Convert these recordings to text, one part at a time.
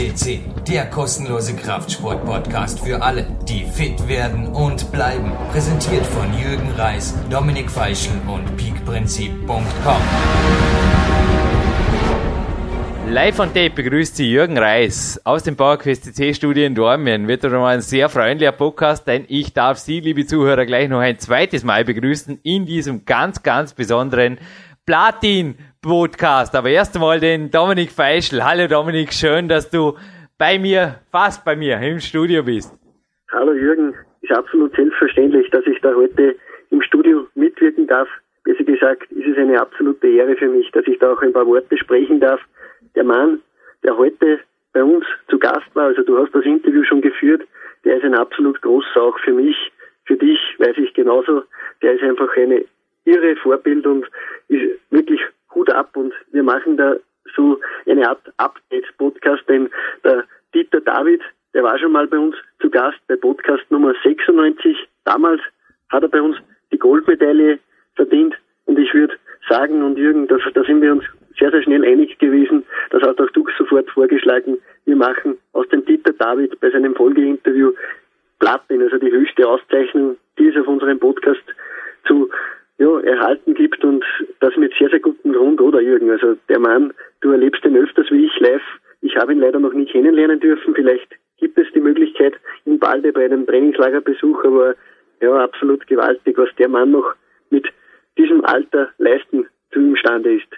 FCC, der kostenlose Kraftsport-Podcast für alle, die fit werden und bleiben. Präsentiert von Jürgen Reis, Dominik Feischl und peakprinzip.com. Live on Tape begrüßt Sie Jürgen Reis aus dem PowerQuest CC Studio in Dormien. Wird doch mal ein sehr freundlicher Podcast, denn ich darf Sie, liebe Zuhörer, gleich noch ein zweites Mal begrüßen in diesem ganz, ganz besonderen Platin Podcast. Aber erst einmal den Dominik Feischl. Hallo Dominik, schön, dass du bei mir, fast bei mir, im Studio bist. Hallo Jürgen, ist absolut selbstverständlich, dass ich da heute im Studio mitwirken darf. Besser gesagt, ist es eine absolute Ehre für mich, dass ich da auch ein paar Worte sprechen darf. Der Mann, der heute bei uns zu Gast war, also du hast das Interview schon geführt, der ist ein absolut großer auch für mich, für dich weiß ich genauso. Der ist einfach eine irre Vorbild und ist wirklich Hut ab und wir machen da so eine Art Update-Podcast, denn der Dieter David, der war schon mal bei uns zu Gast bei Podcast Nummer 96. Damals hat er bei uns die Goldmedaille verdient und ich würde sagen, und Jürgen, da, da sind wir uns sehr, sehr schnell einig gewesen, das hat auch du sofort vorgeschlagen, wir machen aus dem Dieter David bei seinem Folgeinterview Platin, also die höchste Auszeichnung, die es auf unserem Podcast zu ja, erhalten gibt und das mit sehr, sehr gutem Grund, oder Jürgen? Also der Mann, du erlebst ihn öfters wie ich live. Ich habe ihn leider noch nie kennenlernen dürfen. Vielleicht gibt es die Möglichkeit in Balde bei einem Trainingslagerbesuch, aber ja, absolut gewaltig, was der Mann noch mit diesem Alter leisten zu imstande ist.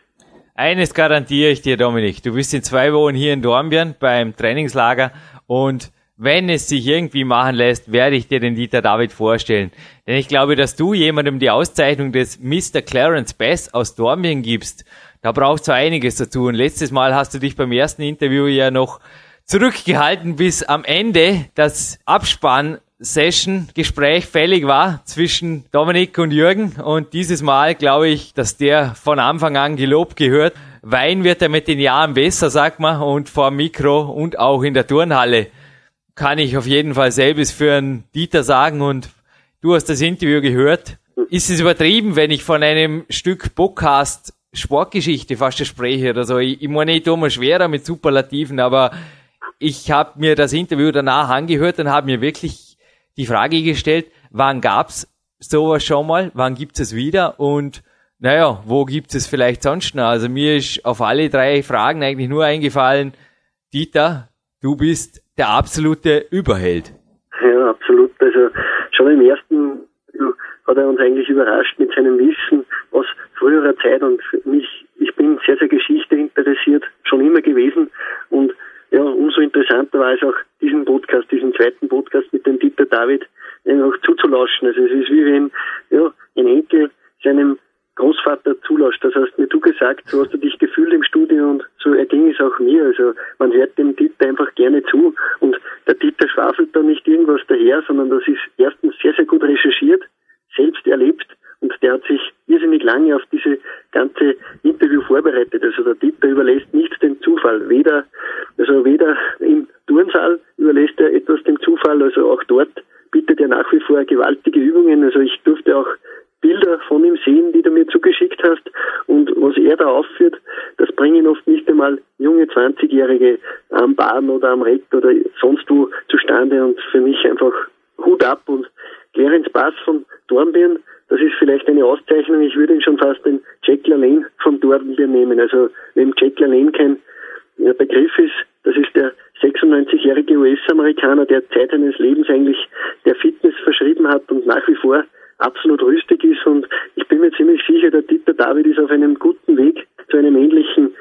Eines garantiere ich dir, Dominik. Du bist in zwei Wochen hier in Dornbirn beim Trainingslager und wenn es sich irgendwie machen lässt, werde ich dir den Dieter David vorstellen. Denn ich glaube, dass du jemandem die Auszeichnung des Mr. Clarence Best aus Dormien gibst. Da braucht so einiges dazu. Und letztes Mal hast du dich beim ersten Interview ja noch zurückgehalten, bis am Ende das Abspann Session Gespräch fällig war zwischen Dominik und Jürgen und dieses Mal glaube ich, dass der von Anfang an gelobt gehört. Wein wird er mit den Jahren besser, sagt man, und vor Mikro und auch in der Turnhalle kann ich auf jeden Fall selbst für einen Dieter sagen und du hast das Interview gehört. Ist es übertrieben, wenn ich von einem Stück Podcast Sportgeschichte fast spreche oder so? Ich, ich meine, ich tue mir schwerer mit Superlativen, aber ich habe mir das Interview danach angehört und habe mir wirklich die Frage gestellt, wann gab's sowas schon mal, wann gibt es wieder und naja, wo gibt es vielleicht sonst noch? Also mir ist auf alle drei Fragen eigentlich nur eingefallen, Dieter, du bist der absolute Überheld. Ja, absolut. Also schon im ersten hat er uns eigentlich überrascht mit seinem Wissen aus früherer Zeit und mich, ich bin sehr, sehr Geschichte interessiert, schon immer gewesen und ja, umso interessanter war es auch, diesen Podcast, diesen zweiten Podcast mit dem Dieter David einfach zuzulauschen. Also es ist wie wenn ja, ein Enkel seinem Großvater zulauscht. Das hast mir du gesagt, so hast du dich gefühlt im Studio und so erging es auch mir. Also man hört dem Dieter einfach gerne zu und der Dieter schwafelt da nicht irgendwas daher, sondern das ist erstens sehr, sehr gut recherchiert, selbst erlebt und der hat sich irrsinnig lange auf diese ganze Interview vorbereitet. Also der Dieter überlässt nichts dem Zufall. Weder, also weder im Turnsaal überlässt er etwas dem Zufall, also auch dort bietet er nach wie vor gewaltige Übungen. Also ich durfte auch Bilder von ihm sehen, die du mir zugeschickt hast. Und was er da aufführt, das bringen oft nicht einmal junge 20-Jährige am Bahn oder am Reck oder sonst wo zustande. Und für mich einfach Hut ab und Clarence Bass von Dornbirn, das ist vielleicht eine Auszeichnung. Ich würde ihn schon fast den Jack LaLanne von Dornbirn nehmen. Also, wenn Jack LaLanne kein Begriff ist, das ist der 96-jährige US-Amerikaner, der Zeit seines Lebens eigentlich der Fitness verschrieben hat und nach wie vor absolut rüstig ist und ich bin mir ziemlich sicher, der Dieter David ist auf einem guten Weg zu einem ähnlichen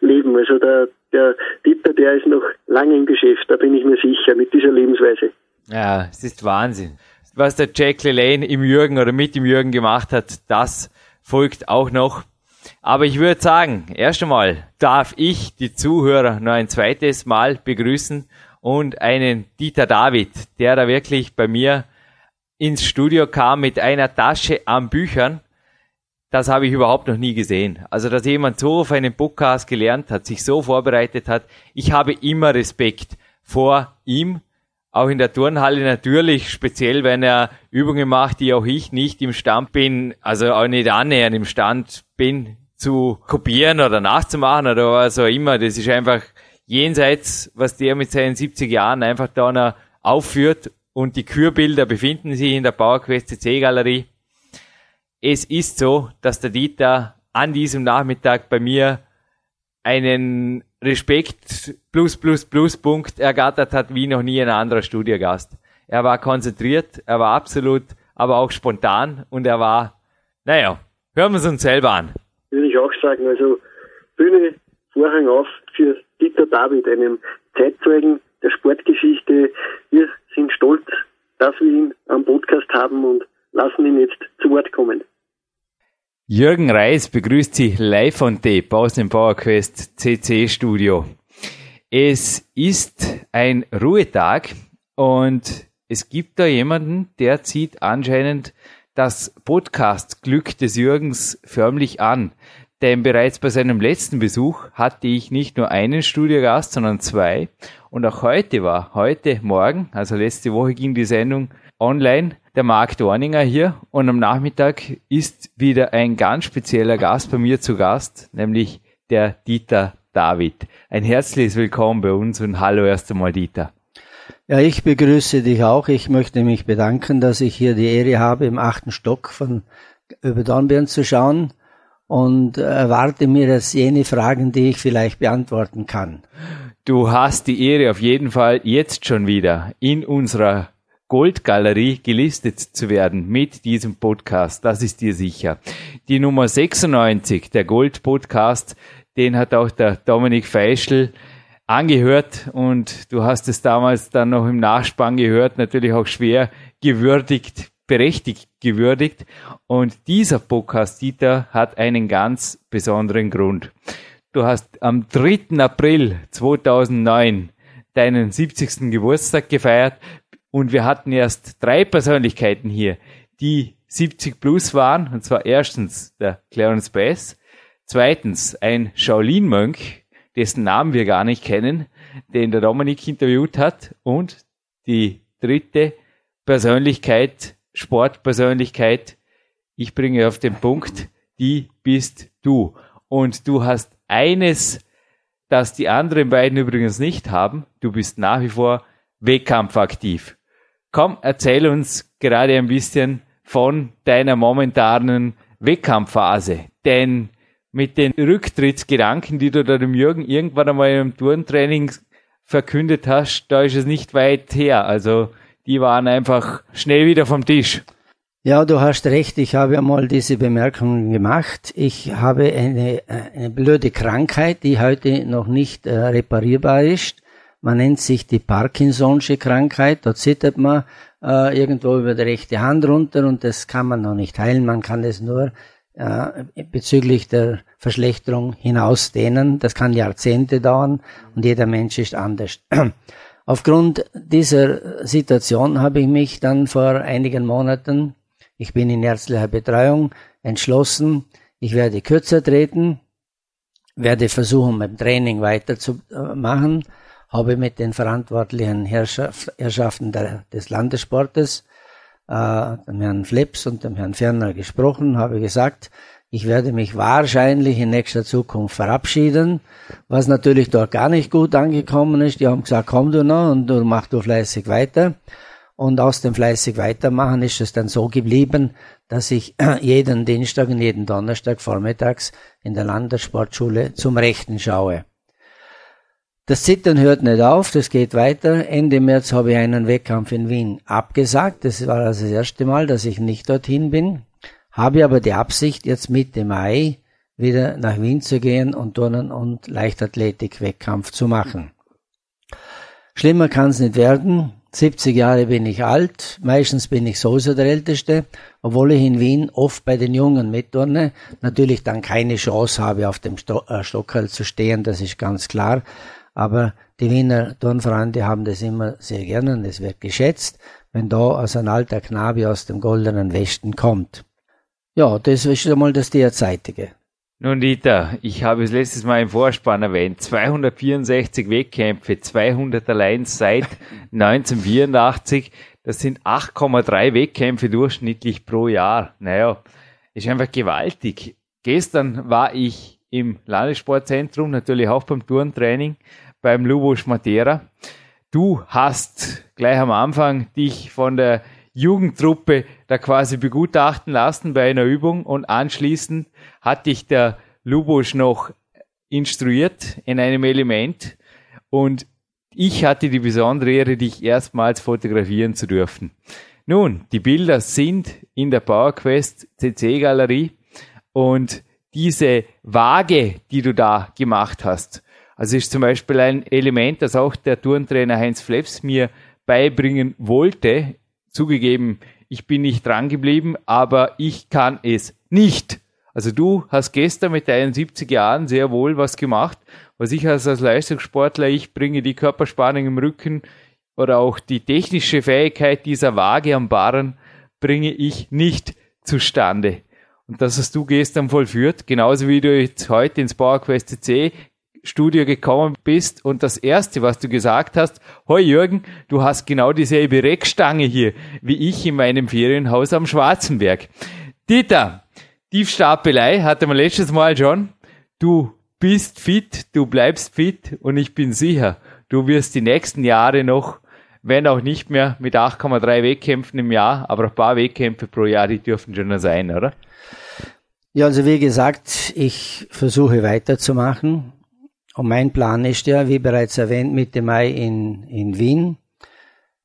Leben. Also der, der Dieter, der ist noch lange im Geschäft, da bin ich mir sicher, mit dieser Lebensweise. Ja, es ist Wahnsinn. Was der Jack LaLanne im Jürgen oder mit dem Jürgen gemacht hat, das folgt auch noch. Aber ich würde sagen, erst einmal darf ich die Zuhörer noch ein zweites Mal begrüßen und einen Dieter David, der da wirklich bei mir ins Studio kam mit einer Tasche an Büchern, das habe ich überhaupt noch nie gesehen. Also, dass jemand so auf einen Podcast gelernt hat, sich so vorbereitet hat. Ich habe immer Respekt vor ihm, auch in der Turnhalle natürlich, speziell wenn er Übungen macht, die auch ich nicht im Stand bin, also auch nicht annähernd im Stand bin, zu kopieren oder nachzumachen oder was auch immer. Das ist einfach, jenseits, was der mit seinen 70 Jahren einfach da noch aufführt und die Kürbilder befinden sich in der PowerQuest CC Galerie. Es ist so, dass der Dieter an diesem Nachmittag bei mir einen Respekt plus plus plus Punkt ergattert hat wie noch nie ein anderer Studiogast. Er war konzentriert, er war absolut, aber auch spontan und er war, naja, hören wir es uns selber an. Würde ich auch sagen, also Bühne, Vorhang auf für Dieter David, einem Zeitzeugen der Sportgeschichte. Wir sind stolz, dass wir ihn am Podcast haben und lassen ihn jetzt zu Wort kommen. Jürgen Reis begrüßt Sie live on tape aus dem PowerQuest CC Studio. Es ist ein Ruhetag und es gibt da jemanden, der zieht anscheinend das Podcast-Glück des Jürgens förmlich an. Denn bereits bei seinem letzten Besuch hatte ich nicht nur einen Studiogast, sondern zwei. Und auch heute war, heute Morgen, also letzte Woche ging die Sendung online, der Marc Dorninger hier und am Nachmittag ist wieder ein ganz spezieller Gast bei mir zu Gast, nämlich der Dieter David. Ein herzliches Willkommen bei uns und hallo erst einmal Dieter. Ja, ich begrüße dich auch. Ich möchte mich bedanken, dass ich hier die Ehre habe, im achten Stock von über Dornbirn zu schauen und erwarte mir jetzt jene Fragen, die ich vielleicht beantworten kann. Du hast die Ehre auf jeden Fall jetzt schon wieder in unserer Goldgalerie gelistet zu werden mit diesem Podcast. Das ist dir sicher. Die Nummer 96, der Gold Podcast, den hat auch der Dominik Feischl angehört und du hast es damals dann noch im Nachspann gehört, natürlich auch schwer gewürdigt, berechtigt gewürdigt. Und dieser Podcast, Dieter, hat einen ganz besonderen Grund. Du hast am 3. April 2009 deinen 70. Geburtstag gefeiert. Und wir hatten erst drei Persönlichkeiten hier, die 70 plus waren. Und zwar erstens der Clarence Bass, zweitens ein Shaolin-Mönch, dessen Namen wir gar nicht kennen, den der Dominik interviewt hat. Und die dritte Persönlichkeit, Sportpersönlichkeit, ich bringe auf den Punkt, die bist du. Und du hast eines, das die anderen beiden übrigens nicht haben. Du bist nach wie vor wettkampfaktiv. Komm, erzähl uns gerade ein bisschen von deiner momentanen Wettkampfphase. Denn mit den Rücktrittsgedanken, die du da dem Jürgen irgendwann einmal im Turntraining verkündet hast, da ist es nicht weit her. Also die waren einfach schnell wieder vom Tisch. Ja, du hast recht. Ich habe einmal diese Bemerkungen gemacht. Ich habe eine, eine blöde Krankheit, die heute noch nicht äh, reparierbar ist. Man nennt sich die Parkinson'sche Krankheit. Da zittert man äh, irgendwo über die rechte Hand runter und das kann man noch nicht heilen. Man kann es nur äh, bezüglich der Verschlechterung hinausdehnen. Das kann Jahrzehnte dauern und jeder Mensch ist anders. Aufgrund dieser Situation habe ich mich dann vor einigen Monaten, ich bin in ärztlicher Betreuung, entschlossen, ich werde kürzer treten, werde versuchen, beim Training weiterzumachen, habe mit den verantwortlichen Herrschaft, Herrschaften der, des Landessportes, äh, dem Herrn Flips und dem Herrn Ferner gesprochen, habe gesagt, ich werde mich wahrscheinlich in nächster Zukunft verabschieden, was natürlich dort gar nicht gut angekommen ist. Die haben gesagt, komm du noch und du mach du fleißig weiter. Und aus dem fleißig weitermachen ist es dann so geblieben, dass ich jeden Dienstag und jeden Donnerstag vormittags in der Landessportschule zum Rechten schaue. Das Zittern hört nicht auf, das geht weiter. Ende März habe ich einen Wettkampf in Wien abgesagt. Das war also das erste Mal, dass ich nicht dorthin bin. Habe aber die Absicht, jetzt Mitte Mai wieder nach Wien zu gehen und Turnen und Leichtathletik-Wettkampf zu machen. Schlimmer kann es nicht werden. 70 Jahre bin ich alt, meistens bin ich sowieso der Älteste, obwohl ich in Wien oft bei den Jungen mitturne, natürlich dann keine Chance habe, auf dem äh, Stockerl zu stehen, das ist ganz klar. Aber die Wiener Turnvereine haben das immer sehr gerne und es wird geschätzt, wenn da also ein alter Knabe aus dem goldenen Westen kommt. Ja, das ist einmal das derzeitige. Nun, Dieter, ich habe es letztes Mal im Vorspann erwähnt. 264 Wettkämpfe, 200 allein seit 1984. Das sind 8,3 Wettkämpfe durchschnittlich pro Jahr. Naja, ist einfach gewaltig. Gestern war ich im Landessportzentrum, natürlich auch beim Turntraining, beim Lubos Matera. Du hast gleich am Anfang dich von der Jugendtruppe da quasi begutachten lassen bei einer Übung und anschließend hat dich der Lubos noch instruiert in einem Element und ich hatte die besondere Ehre, dich erstmals fotografieren zu dürfen. Nun, die Bilder sind in der PowerQuest CC Galerie und diese Waage, die du da gemacht hast, also ist zum Beispiel ein Element, das auch der Turntrainer Heinz Fleps mir beibringen wollte. Zugegeben, ich bin nicht dran geblieben, aber ich kann es nicht. Also du hast gestern mit deinen 70 Jahren sehr wohl was gemacht, was ich als, als Leistungssportler, ich bringe die Körperspannung im Rücken oder auch die technische Fähigkeit dieser Waage am Barren bringe ich nicht zustande. Und das hast du gestern vollführt, genauso wie du jetzt heute ins PowerQuest C Studio gekommen bist und das erste, was du gesagt hast, hoi Jürgen, du hast genau dieselbe Reckstange hier wie ich in meinem Ferienhaus am Schwarzenberg. Dieter, Tiefstapelei hatte man letztes Mal schon. Du bist fit, du bleibst fit und ich bin sicher, du wirst die nächsten Jahre noch, wenn auch nicht mehr mit 8,3 Wettkämpfen im Jahr, aber ein paar Wettkämpfe pro Jahr, die dürfen schon sein, oder? Ja, also wie gesagt, ich versuche weiterzumachen. Und mein Plan ist ja, wie bereits erwähnt, Mitte Mai in, in Wien.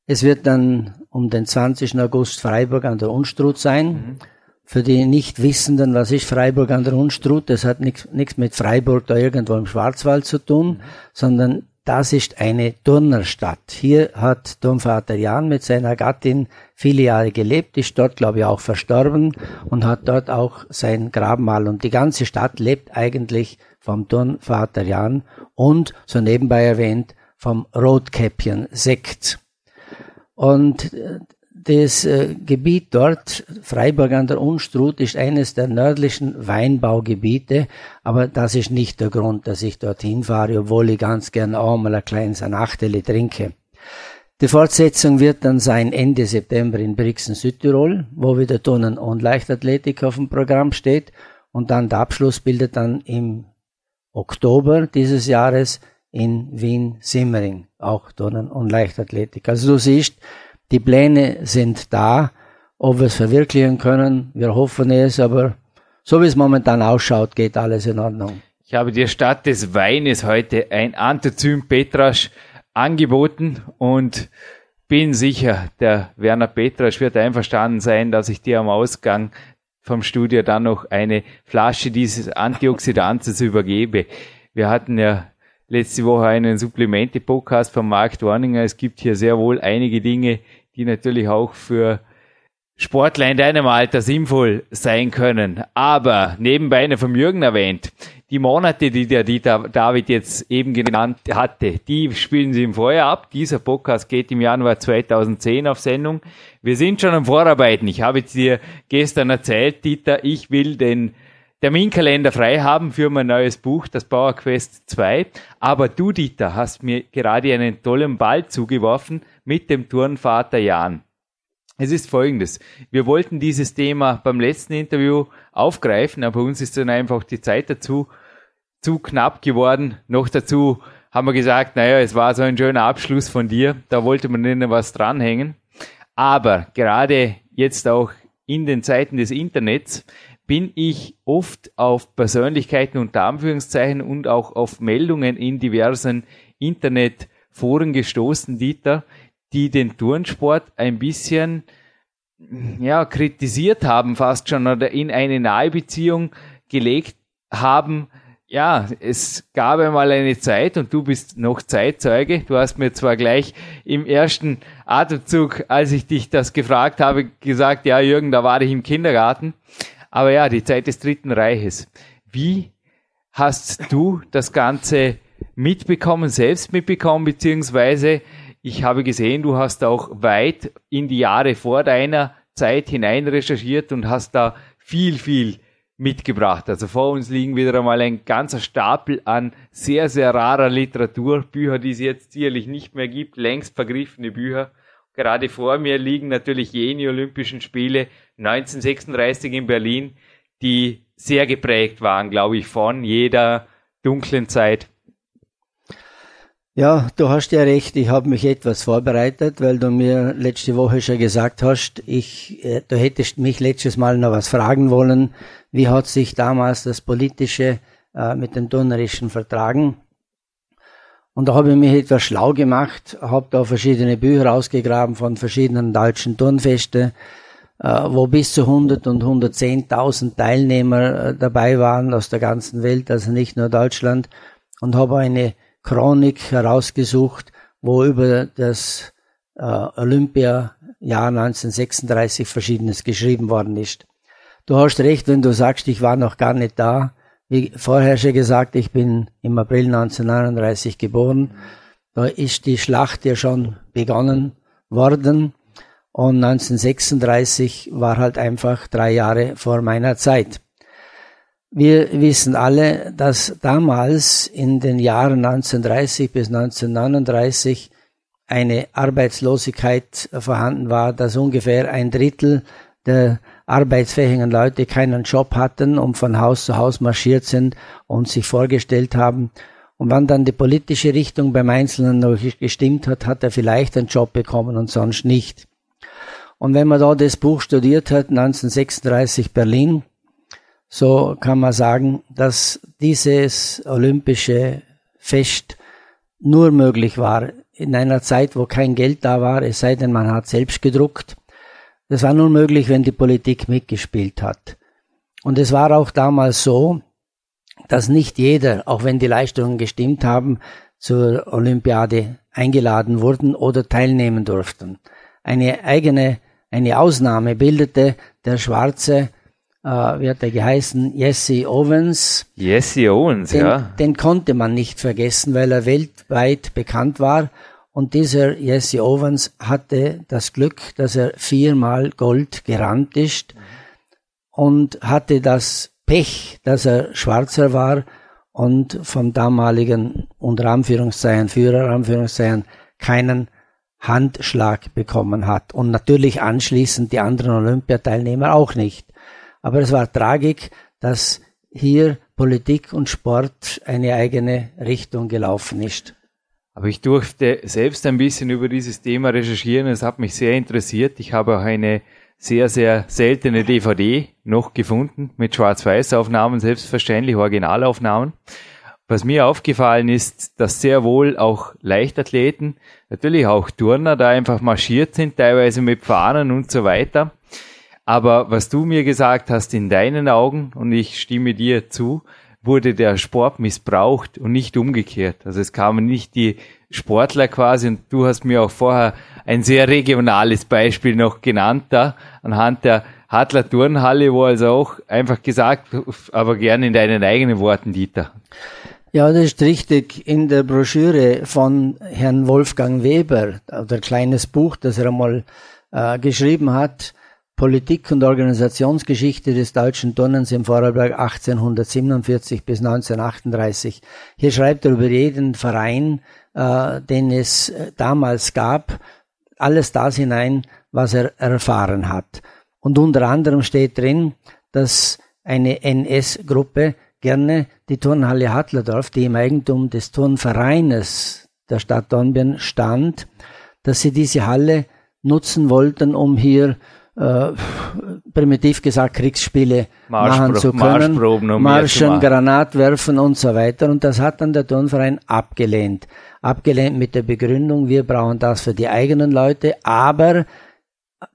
Es wird dann um den 20. August Freiburg an der Unstrut sein. Mhm. Für die Nichtwissenden, was ist Freiburg an der Unstrut? Das hat nichts mit Freiburg da irgendwo im Schwarzwald zu tun, mhm. sondern das ist eine Turnerstadt. Hier hat Domvater Jan mit seiner Gattin viele Jahre gelebt, ist dort, glaube ich, auch verstorben und hat dort auch sein Grabmal. Und die ganze Stadt lebt eigentlich vom Turnvater Jan und, so nebenbei erwähnt, vom Rotkäppchen Sekt. Und äh, das äh, Gebiet dort, Freiburg an der Unstrut, ist eines der nördlichen Weinbaugebiete, aber das ist nicht der Grund, dass ich dorthin fahre, obwohl ich ganz gern auch mal ein kleines Nachtele trinke. Die Fortsetzung wird dann sein Ende September in Brixen, Südtirol, wo wieder Turnen und Leichtathletik auf dem Programm steht und dann der Abschluss bildet dann im Oktober dieses Jahres in Wien-Simmering, auch Turnen und Leichtathletik. Also du siehst, die Pläne sind da. Ob wir es verwirklichen können, wir hoffen es, aber so wie es momentan ausschaut, geht alles in Ordnung. Ich habe dir statt des Weines heute ein Antozym Petrasch angeboten und bin sicher, der Werner Petrasch wird einverstanden sein, dass ich dir am Ausgang vom Studio dann noch eine Flasche dieses Antioxidantes übergebe. Wir hatten ja letzte Woche einen Supplemente-Podcast von Mark Dorninger. Es gibt hier sehr wohl einige Dinge, die natürlich auch für Sportler in deinem Alter sinnvoll sein können. Aber nebenbei eine vom Jürgen erwähnt, die Monate, die der Dieter David jetzt eben genannt hatte, die spielen sie im Vorjahr ab. Dieser Podcast geht im Januar 2010 auf Sendung. Wir sind schon am Vorarbeiten. Ich habe dir gestern erzählt, Dieter, ich will den Terminkalender frei haben für mein neues Buch, das Power Quest 2. Aber du, Dieter, hast mir gerade einen tollen Ball zugeworfen mit dem Turnvater Jan. Es ist folgendes. Wir wollten dieses Thema beim letzten Interview aufgreifen, aber uns ist dann einfach die Zeit dazu zu knapp geworden. Noch dazu haben wir gesagt, naja, es war so ein schöner Abschluss von dir, da wollte man nicht was dranhängen. Aber gerade jetzt auch in den Zeiten des Internets bin ich oft auf Persönlichkeiten unter Anführungszeichen und auch auf Meldungen in diversen Internetforen gestoßen, Dieter, die den Turnsport ein bisschen ja, kritisiert haben fast schon oder in eine nahe Beziehung gelegt haben. Ja, es gab einmal eine Zeit und du bist noch Zeitzeuge. Du hast mir zwar gleich im ersten Atemzug, als ich dich das gefragt habe, gesagt, ja Jürgen, da war ich im Kindergarten. Aber ja, die Zeit des Dritten Reiches. Wie hast du das Ganze mitbekommen, selbst mitbekommen, beziehungsweise ich habe gesehen, du hast auch weit in die Jahre vor deiner Zeit hinein recherchiert und hast da viel, viel mitgebracht. Also vor uns liegen wieder einmal ein ganzer Stapel an sehr, sehr rarer Literatur, Bücher, die es jetzt sicherlich nicht mehr gibt, längst vergriffene Bücher. Gerade vor mir liegen natürlich jene Olympischen Spiele 1936 in Berlin, die sehr geprägt waren, glaube ich, von jeder dunklen Zeit. Ja, du hast ja recht. Ich habe mich etwas vorbereitet, weil du mir letzte Woche schon gesagt hast, ich, äh, du hättest mich letztes Mal noch was fragen wollen. Wie hat sich damals das Politische äh, mit den Donnerischen vertragen? Und da habe ich mich etwas schlau gemacht, habe da verschiedene Bücher ausgegraben von verschiedenen deutschen Turnfeste, äh, wo bis zu 100 und 110.000 Teilnehmer äh, dabei waren aus der ganzen Welt, also nicht nur Deutschland, und habe eine Chronik herausgesucht, wo über das äh, Olympia Jahr 1936 verschiedenes geschrieben worden ist. Du hast recht, wenn du sagst, ich war noch gar nicht da. Wie vorher schon gesagt, ich bin im April 1939 geboren. Da ist die Schlacht ja schon begonnen worden. Und 1936 war halt einfach drei Jahre vor meiner Zeit. Wir wissen alle, dass damals in den Jahren 1930 bis 1939 eine Arbeitslosigkeit vorhanden war, dass ungefähr ein Drittel der arbeitsfähigen Leute keinen Job hatten und von Haus zu Haus marschiert sind und sich vorgestellt haben. Und wann dann die politische Richtung beim Einzelnen noch gestimmt hat, hat er vielleicht einen Job bekommen und sonst nicht. Und wenn man da das Buch studiert hat, 1936 Berlin, so kann man sagen, dass dieses olympische Fest nur möglich war in einer Zeit, wo kein Geld da war, es sei denn, man hat selbst gedruckt. Das war nur möglich, wenn die Politik mitgespielt hat. Und es war auch damals so, dass nicht jeder, auch wenn die Leistungen gestimmt haben, zur Olympiade eingeladen wurden oder teilnehmen durften. Eine eigene, eine Ausnahme bildete der schwarze äh, wie hat er geheißen, Jesse Owens. Jesse Owens, den, ja. Den konnte man nicht vergessen, weil er weltweit bekannt war. Und dieser Jesse Owens hatte das Glück, dass er viermal Gold gerannt ist und hatte das Pech, dass er Schwarzer war und vom damaligen unter Anführungszeichen, Führer Anführungszeichen, keinen Handschlag bekommen hat. Und natürlich anschließend die anderen Olympiateilnehmer auch nicht. Aber es war Tragik, dass hier Politik und Sport eine eigene Richtung gelaufen ist. Aber ich durfte selbst ein bisschen über dieses Thema recherchieren. Es hat mich sehr interessiert. Ich habe auch eine sehr, sehr seltene DVD noch gefunden mit Schwarz-Weiß-Aufnahmen, selbstverständlich Originalaufnahmen. Was mir aufgefallen ist, dass sehr wohl auch Leichtathleten, natürlich auch Turner da einfach marschiert sind, teilweise mit Fahnen und so weiter. Aber was du mir gesagt hast, in deinen Augen, und ich stimme dir zu, wurde der Sport missbraucht und nicht umgekehrt. Also es kamen nicht die Sportler quasi, und du hast mir auch vorher ein sehr regionales Beispiel noch genannt da, anhand der Hadler Turnhalle, wo also auch einfach gesagt, aber gerne in deinen eigenen Worten, Dieter. Ja, das ist richtig. In der Broschüre von Herrn Wolfgang Weber, oder kleines Buch, das er einmal äh, geschrieben hat, Politik und Organisationsgeschichte des deutschen Turnens im Vorarlberg 1847 bis 1938. Hier schreibt er über jeden Verein, äh, den es äh, damals gab, alles das hinein, was er erfahren hat. Und unter anderem steht drin, dass eine NS-Gruppe gerne die Turnhalle Hatlerdorf, die im Eigentum des Turnvereines der Stadt Dornbirn stand, dass sie diese Halle nutzen wollten, um hier äh, primitiv gesagt Kriegsspiele machen zu können, um Marschen, Granat werfen und so weiter. Und das hat dann der Turnverein abgelehnt. Abgelehnt mit der Begründung, wir brauchen das für die eigenen Leute, aber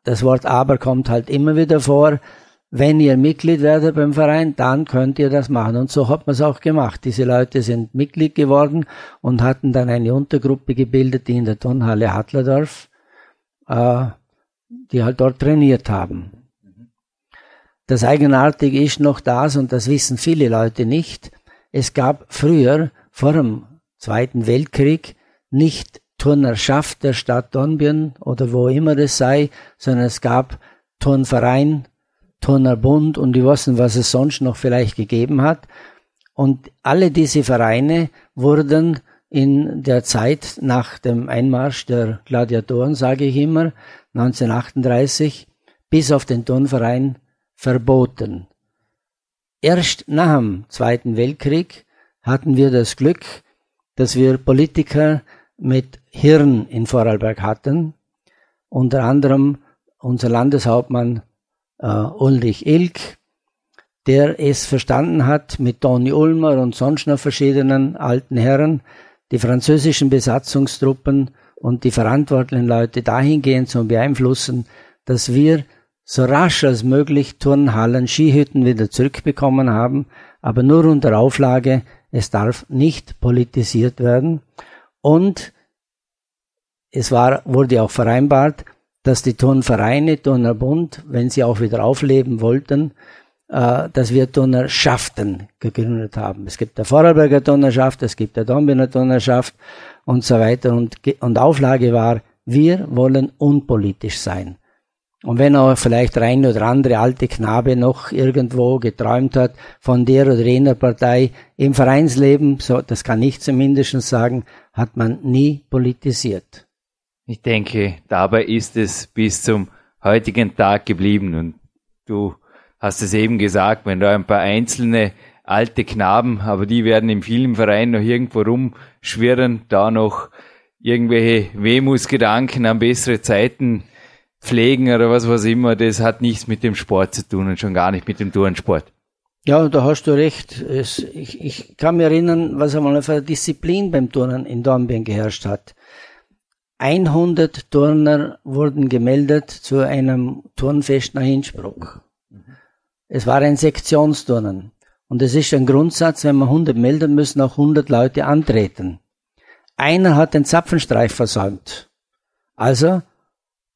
das Wort aber kommt halt immer wieder vor. Wenn ihr Mitglied werdet beim Verein, dann könnt ihr das machen. Und so hat man es auch gemacht. Diese Leute sind Mitglied geworden und hatten dann eine Untergruppe gebildet, die in der Turnhalle Hatlerdorf äh, die halt dort trainiert haben. Das Eigenartige ist noch das, und das wissen viele Leute nicht, es gab früher, vor dem Zweiten Weltkrieg, nicht Turnerschaft der Stadt Dornbirn oder wo immer es sei, sondern es gab Turnverein, Turnerbund und weiß nicht, was es sonst noch vielleicht gegeben hat. Und alle diese Vereine wurden in der Zeit nach dem Einmarsch der Gladiatoren, sage ich immer, 1938 bis auf den Turnverein verboten. Erst nach dem Zweiten Weltkrieg hatten wir das Glück, dass wir Politiker mit Hirn in Vorarlberg hatten. Unter anderem unser Landeshauptmann äh, Ulrich Ilk, der es verstanden hat, mit Toni Ulmer und sonst noch verschiedenen alten Herren die französischen Besatzungstruppen und die verantwortlichen Leute dahingehend zu beeinflussen, dass wir so rasch als möglich Turnhallen, Skihütten wieder zurückbekommen haben, aber nur unter Auflage, es darf nicht politisiert werden. Und es war, wurde auch vereinbart, dass die Turnvereine, Turnerbund, wenn sie auch wieder aufleben wollten, äh, dass wir Turnerschaften gegründet haben. Es gibt der Vorarlberger Turnerschaft, es gibt der Dombiner Turnerschaft und so weiter. Und, und Auflage war, wir wollen unpolitisch sein. Und wenn auch vielleicht der eine oder andere alte Knabe noch irgendwo geträumt hat von der oder jener Partei im Vereinsleben, so, das kann ich zumindest sagen, hat man nie politisiert. Ich denke, dabei ist es bis zum heutigen Tag geblieben und du hast es eben gesagt, wenn da ein paar einzelne alte Knaben, aber die werden im Filmverein noch irgendwo rumschwirren, da noch irgendwelche Wehmusgedanken an bessere Zeiten pflegen oder was was immer, das hat nichts mit dem Sport zu tun und schon gar nicht mit dem Turnsport. Ja, da hast du recht. Es, ich, ich kann mich erinnern, was einmal für eine Disziplin beim Turnen in Dornbirn geherrscht hat. 100 Turner wurden gemeldet zu einem Turnfest nach Innsbruck. Es war ein Sektionsturnen. Und es ist ein Grundsatz, wenn man 100 melden, müssen auch 100 Leute antreten. Einer hat den Zapfenstreif versäumt. Also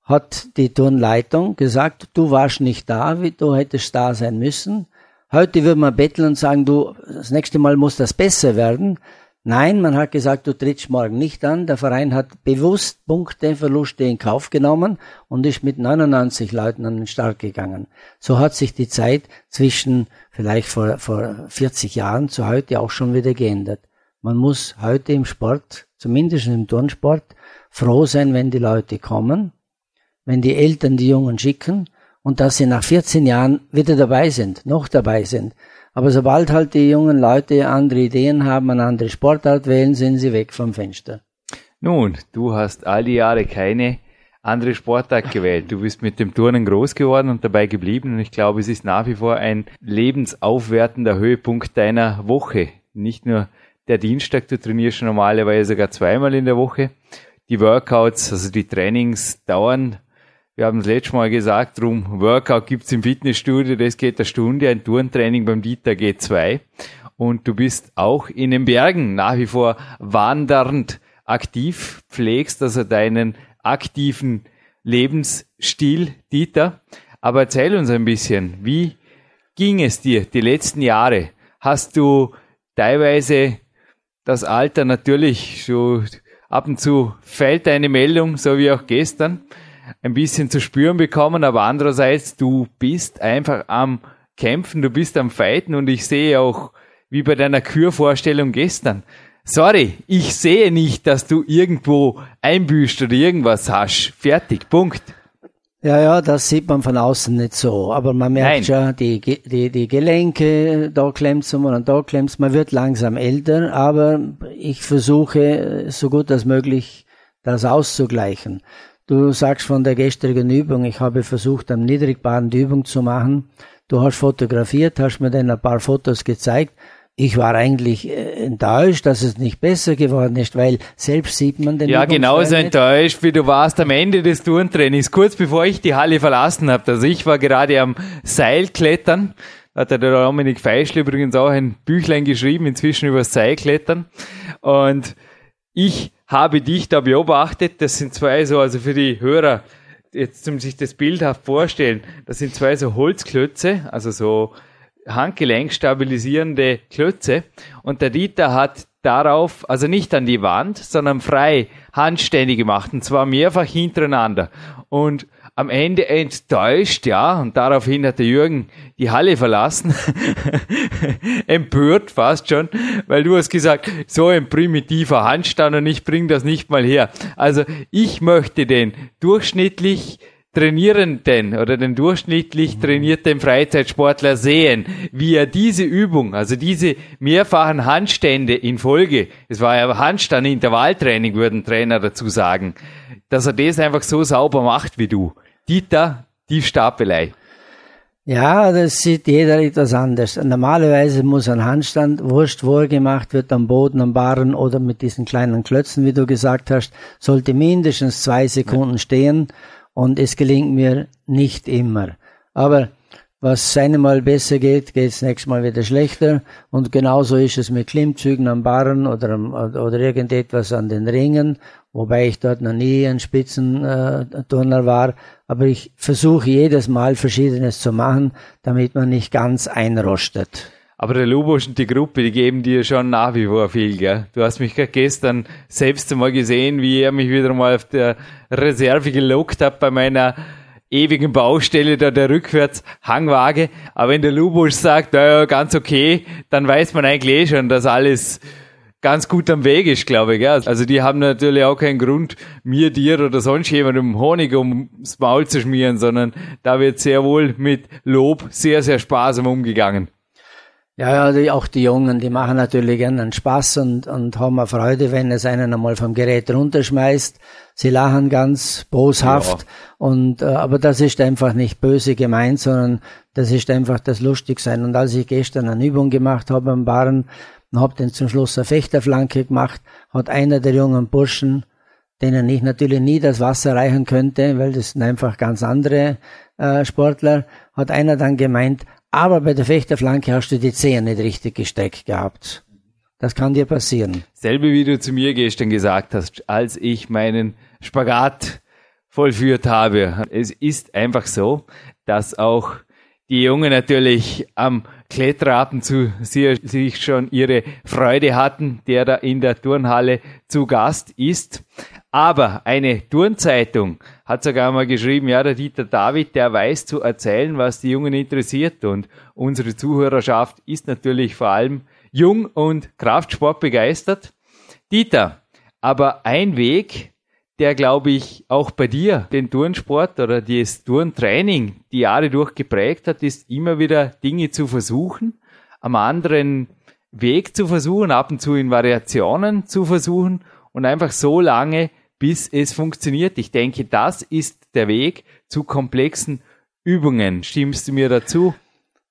hat die Turnleitung gesagt, du warst nicht da, wie du hättest da sein müssen. Heute würde man betteln und sagen, du, das nächste Mal muss das besser werden. Nein, man hat gesagt, du trittst morgen nicht an. Der Verein hat bewusst Punkteverluste in Kauf genommen und ist mit 99 Leuten an den Start gegangen. So hat sich die Zeit zwischen vielleicht vor, vor 40 Jahren zu heute auch schon wieder geändert. Man muss heute im Sport, zumindest im Turnsport, froh sein, wenn die Leute kommen wenn die Eltern die Jungen schicken und dass sie nach 14 Jahren wieder dabei sind, noch dabei sind. Aber sobald halt die jungen Leute andere Ideen haben, eine andere Sportart wählen, sind sie weg vom Fenster. Nun, du hast all die Jahre keine andere Sportart gewählt. Du bist mit dem Turnen groß geworden und dabei geblieben und ich glaube, es ist nach wie vor ein lebensaufwertender Höhepunkt deiner Woche. Nicht nur der Dienstag, du trainierst normalerweise sogar zweimal in der Woche. Die Workouts, also die Trainings dauern wir haben das letzte Mal gesagt, drum Workout gibt's im Fitnessstudio, das geht eine Stunde, ein Turntraining beim Dieter geht zwei. Und du bist auch in den Bergen nach wie vor wandernd aktiv, pflegst also deinen aktiven Lebensstil, Dieter. Aber erzähl uns ein bisschen, wie ging es dir die letzten Jahre? Hast du teilweise das Alter natürlich so ab und zu fällt eine Meldung, so wie auch gestern ein bisschen zu spüren bekommen, aber andererseits, du bist einfach am Kämpfen, du bist am Fighten und ich sehe auch, wie bei deiner Kürvorstellung gestern, sorry, ich sehe nicht, dass du irgendwo einbüßt oder irgendwas hast. Fertig, Punkt. Ja, ja, das sieht man von außen nicht so. Aber man merkt Nein. schon, die, die, die Gelenke, da klemmt's und da klemmt's. Man wird langsam älter, aber ich versuche, so gut als möglich, das auszugleichen. Du sagst von der gestrigen Übung, ich habe versucht, am Niedrigbahn die Übung zu machen. Du hast fotografiert, hast mir dann ein paar Fotos gezeigt. Ich war eigentlich äh, enttäuscht, dass es nicht besser geworden ist, weil selbst sieht man den Ja, genauso enttäuscht, wie du warst am Ende des Turntrainings, kurz bevor ich die Halle verlassen habe. Also ich war gerade am Seilklettern. Da hat der Dominik Feischl übrigens auch ein Büchlein geschrieben, inzwischen über Seilklettern. Und ich habe dich da beobachtet. Das sind zwei so, also für die Hörer, jetzt zum sich das bildhaft vorstellen, das sind zwei so Holzklötze, also so Handgelenk stabilisierende Klötze. Und der Dieter hat darauf, also nicht an die Wand, sondern frei Handstände gemacht und zwar mehrfach hintereinander. Und am Ende enttäuscht, ja, und daraufhin hat der Jürgen die Halle verlassen, empört fast schon, weil du hast gesagt, so ein primitiver Handstand und ich bring das nicht mal her. Also ich möchte den durchschnittlich Trainierenden oder den durchschnittlich trainierten Freizeitsportler sehen, wie er diese Übung, also diese mehrfachen Handstände in Folge, es war ja Handstand Intervalltraining, würden Trainer dazu sagen, dass er das einfach so sauber macht wie du. Dieter, die Stapelei. Ja, das sieht jeder etwas anders. Normalerweise muss ein Handstand, wurscht wo er gemacht wird, am Boden, am Barren oder mit diesen kleinen Klötzen, wie du gesagt hast, sollte mindestens zwei Sekunden stehen und es gelingt mir nicht immer. Aber was eine Mal besser geht, geht es nächstes Mal wieder schlechter. Und genauso ist es mit Klimmzügen am Barren oder, oder irgendetwas an den Ringen, wobei ich dort noch nie ein Spitzenturner war. Aber ich versuche jedes Mal Verschiedenes zu machen, damit man nicht ganz einrostet. Aber der Lubos und die Gruppe, die geben dir schon nach wie vor viel, gell? Du hast mich gestern selbst einmal gesehen, wie er mich wieder mal auf der Reserve gelockt hat bei meiner ewigen Baustelle da der Rückwärtshangwaage. Aber wenn der Lubos sagt, naja, ganz okay, dann weiß man eigentlich eh schon, dass alles ganz gut am Weg ist, glaube ich. Gell? Also die haben natürlich auch keinen Grund, mir, dir oder sonst jemandem Honig ums Maul zu schmieren, sondern da wird sehr wohl mit Lob sehr, sehr sparsam umgegangen. Ja, ja, auch die Jungen, die machen natürlich gerne einen Spaß und, und haben eine Freude, wenn es einen einmal vom Gerät runterschmeißt. Sie lachen ganz boshaft ja. und äh, aber das ist einfach nicht böse gemeint, sondern das ist einfach das Lustigsein. Und als ich gestern eine Übung gemacht habe am Barren und habe dann zum Schluss eine Fechterflanke gemacht, hat einer der jungen Burschen, denen ich natürlich nie das Wasser reichen könnte, weil das sind einfach ganz andere äh, Sportler, hat einer dann gemeint, aber bei der Fechterflanke hast du die Zehe nicht richtig gesteckt gehabt. Das kann dir passieren. Selbe wie du zu mir gestern gesagt hast, als ich meinen Spagat vollführt habe. Es ist einfach so, dass auch die Jungen natürlich am Kletterabend zu sich schon ihre Freude hatten, der da in der Turnhalle zu Gast ist. Aber eine Turnzeitung hat sogar mal geschrieben, ja, der Dieter David, der weiß zu erzählen, was die Jungen interessiert. Und unsere Zuhörerschaft ist natürlich vor allem jung und Kraftsport begeistert. Dieter, aber ein Weg, der, glaube ich, auch bei dir den Turnsport oder das Turntraining die Jahre durch geprägt hat, ist immer wieder Dinge zu versuchen, am anderen Weg zu versuchen, ab und zu in Variationen zu versuchen und einfach so lange, bis es funktioniert. Ich denke, das ist der Weg zu komplexen Übungen. Stimmst du mir dazu?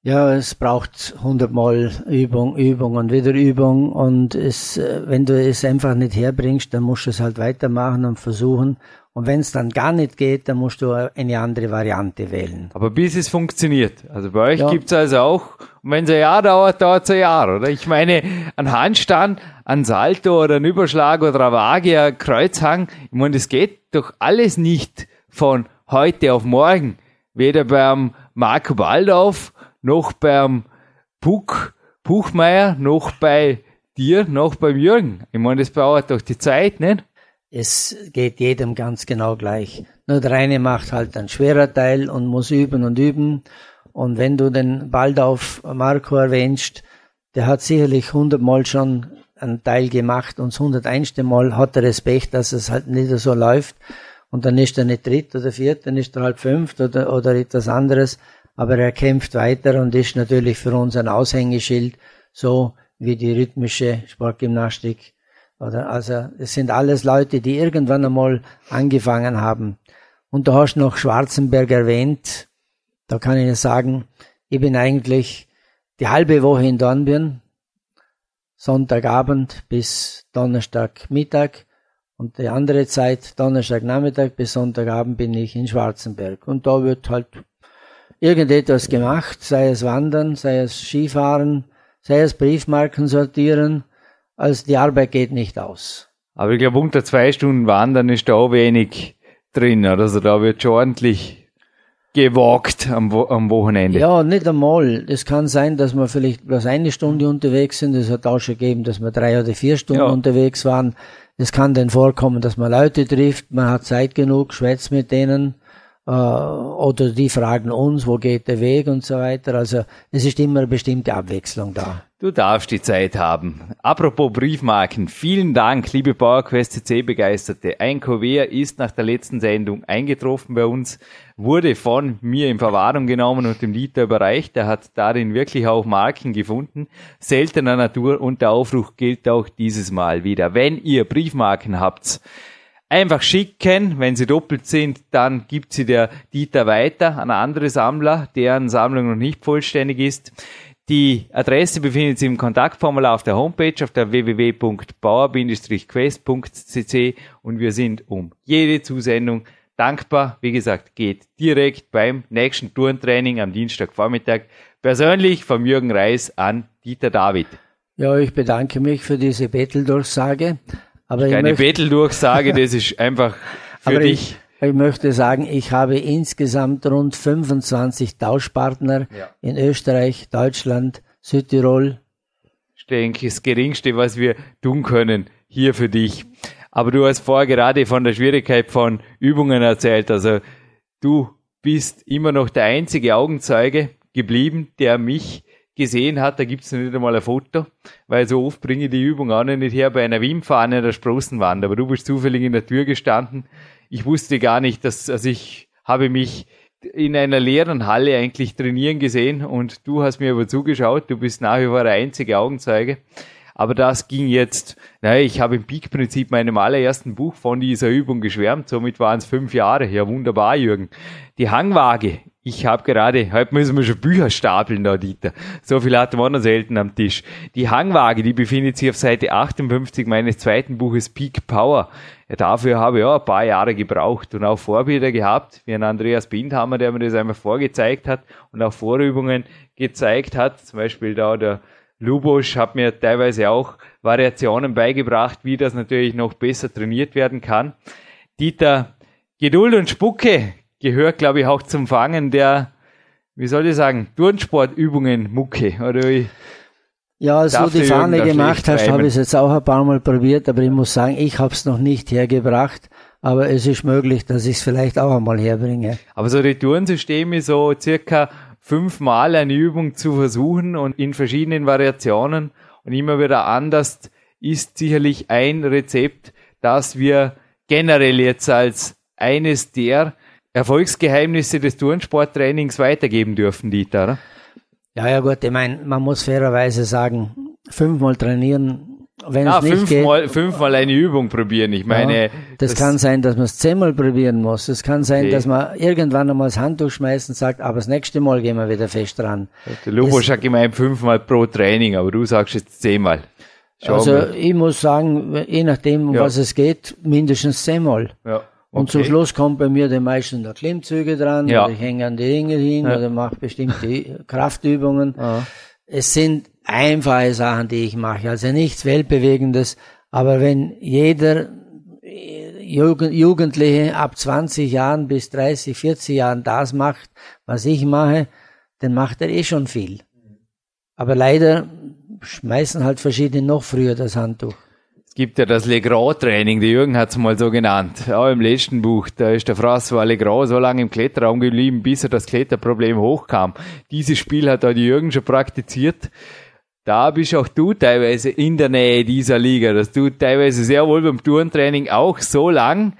Ja, es braucht hundertmal Übung, Übung und wieder Übung und es, äh, wenn du es einfach nicht herbringst, dann musst du es halt weitermachen und versuchen. Und wenn es dann gar nicht geht, dann musst du eine andere Variante wählen. Aber bis es funktioniert. Also bei euch ja. es also auch, und wenn es ein Jahr dauert, dauert es ein Jahr, oder? Ich meine, ein Handstand, ein Salto oder ein Überschlag oder ein Waage, ein Kreuzhang, ich meine, das geht doch alles nicht von heute auf morgen. Weder beim Marco Baldauf noch beim Puck, Buchmeier, noch bei dir, noch beim Jürgen. Ich meine, das dauert doch die Zeit, nicht? Es geht jedem ganz genau gleich. Nur der eine macht halt einen schwerer Teil und muss üben und üben. Und wenn du den bald auf Marco erwähnst, der hat sicherlich hundertmal schon einen Teil gemacht und das 101. Mal hat er Respekt, dass es halt nicht so läuft. Und dann ist er nicht dritt oder viert, dann ist er halt fünft oder, oder etwas anderes aber er kämpft weiter und ist natürlich für uns ein Aushängeschild, so wie die rhythmische Sportgymnastik. Oder also es sind alles Leute, die irgendwann einmal angefangen haben. Und du hast noch Schwarzenberg erwähnt. Da kann ich sagen, ich bin eigentlich die halbe Woche in Dornbirn, Sonntagabend bis Donnerstagmittag und die andere Zeit, Donnerstagnachmittag bis Sonntagabend bin ich in Schwarzenberg. Und da wird halt irgendetwas gemacht, sei es Wandern, sei es Skifahren, sei es Briefmarken sortieren. Also die Arbeit geht nicht aus. Aber ich glaube, unter zwei Stunden Wandern ist da auch wenig drin. Also da wird schon ordentlich gewagt am, Wo am Wochenende. Ja, nicht einmal. Es kann sein, dass wir vielleicht bloß eine Stunde unterwegs sind. Es hat auch schon gegeben, dass wir drei oder vier Stunden ja. unterwegs waren. Es kann dann vorkommen, dass man Leute trifft, man hat Zeit genug, schwätzt mit denen äh, oder die fragen uns, wo geht der Weg und so weiter. Also es ist immer eine bestimmte Abwechslung da. Du darfst die Zeit haben. Apropos Briefmarken, vielen Dank, liebe PowerQuest CC Begeisterte. Ein Kuvert ist nach der letzten Sendung eingetroffen bei uns, wurde von mir in Verwahrung genommen und dem Dieter überreicht. Er hat darin wirklich auch Marken gefunden, seltener Natur und der Aufruf gilt auch dieses Mal wieder. Wenn ihr Briefmarken habt, einfach schicken. Wenn sie doppelt sind, dann gibt sie der Dieter weiter an andere Sammler, deren Sammlung noch nicht vollständig ist. Die Adresse befindet sich im Kontaktformular auf der Homepage auf der www.bauer-quest.cc und wir sind um jede Zusendung dankbar. Wie gesagt, geht direkt beim nächsten Tourentraining am Dienstagvormittag persönlich vom Jürgen Reis an Dieter David. Ja, ich bedanke mich für diese Betteldurchsage. Aber Keine Betteldurchsage, das ist einfach für dich. Ich, ich möchte sagen, ich habe insgesamt rund 25 Tauschpartner ja. in Österreich, Deutschland, Südtirol. Ich denke, das Geringste, was wir tun können, hier für dich. Aber du hast vorher gerade von der Schwierigkeit von Übungen erzählt. Also du bist immer noch der einzige Augenzeuge geblieben, der mich gesehen hat, da gibt's noch nicht einmal ein Foto, weil so oft bringe ich die Übung auch nicht her bei einer Wimfahne der Sprossenwand, aber du bist zufällig in der Tür gestanden. Ich wusste gar nicht, dass, also ich habe mich in einer leeren Halle eigentlich trainieren gesehen und du hast mir aber zugeschaut, du bist nach wie vor der einzige Augenzeuge. Aber das ging jetzt, naja, ich habe im Peak-Prinzip meinem allerersten Buch von dieser Übung geschwärmt, somit waren es fünf Jahre. Ja, wunderbar, Jürgen. Die Hangwaage ich habe gerade, heute müssen wir schon Bücher stapeln da, Dieter. So viel hatten wir noch selten am Tisch. Die Hangwaage, die befindet sich auf Seite 58 meines zweiten Buches Peak Power. Ja, dafür habe ich auch ein paar Jahre gebraucht und auch Vorbilder gehabt, wie ein Andreas Bindhammer, der mir das einmal vorgezeigt hat und auch Vorübungen gezeigt hat. Zum Beispiel da der Lubosch hat mir teilweise auch Variationen beigebracht, wie das natürlich noch besser trainiert werden kann. Dieter, Geduld und Spucke gehört, glaube ich, auch zum Fangen der, wie soll ich sagen, Turnsportübungen Mucke. Oder wie ja, du die Fahne gemacht hast, habe ich es jetzt auch ein paar Mal probiert, aber ich muss sagen, ich habe es noch nicht hergebracht. Aber es ist möglich, dass ich es vielleicht auch einmal herbringe. Aber so Returnsysteme, so circa fünfmal eine Übung zu versuchen und in verschiedenen Variationen und immer wieder anders, ist sicherlich ein Rezept, das wir generell jetzt als eines der Erfolgsgeheimnisse des Turnsporttrainings weitergeben dürfen, Dieter, oder? Ja, ja gut, ich meine, man muss fairerweise sagen, fünfmal trainieren, wenn ja, es nicht fünfmal, geht. Fünfmal eine Übung probieren, ich meine. Ja, das, das, kann sein, dass man es zehnmal probieren muss. Es kann sein, okay. dass man irgendwann einmal das Handtuch schmeißt und sagt, aber das nächste Mal gehen wir wieder fest dran. Der Lubosch hat gemeint fünfmal pro Training, aber du sagst jetzt zehnmal. Schau also mal. ich muss sagen, je nachdem, um ja. was es geht, mindestens zehnmal. Ja. Und zum Schluss kommt bei mir den meisten der Klimmzüge dran, ja. oder ich hänge an die Ringe hin ja. oder mache bestimmte Kraftübungen. Ja. Es sind einfache Sachen, die ich mache, also nichts Weltbewegendes. Aber wenn jeder Jugend, Jugendliche ab 20 Jahren bis 30, 40 Jahren das macht, was ich mache, dann macht er eh schon viel. Aber leider schmeißen halt verschiedene noch früher das Handtuch gibt ja das Legrand-Training, der Jürgen hat es mal so genannt, auch im letzten Buch, da ist der François Legrand so lange im Kletterraum geblieben, bis er das Kletterproblem hochkam. Dieses Spiel hat da die Jürgen schon praktiziert. Da bist auch du teilweise in der Nähe dieser Liga, dass du teilweise sehr wohl beim Tourentraining auch so lang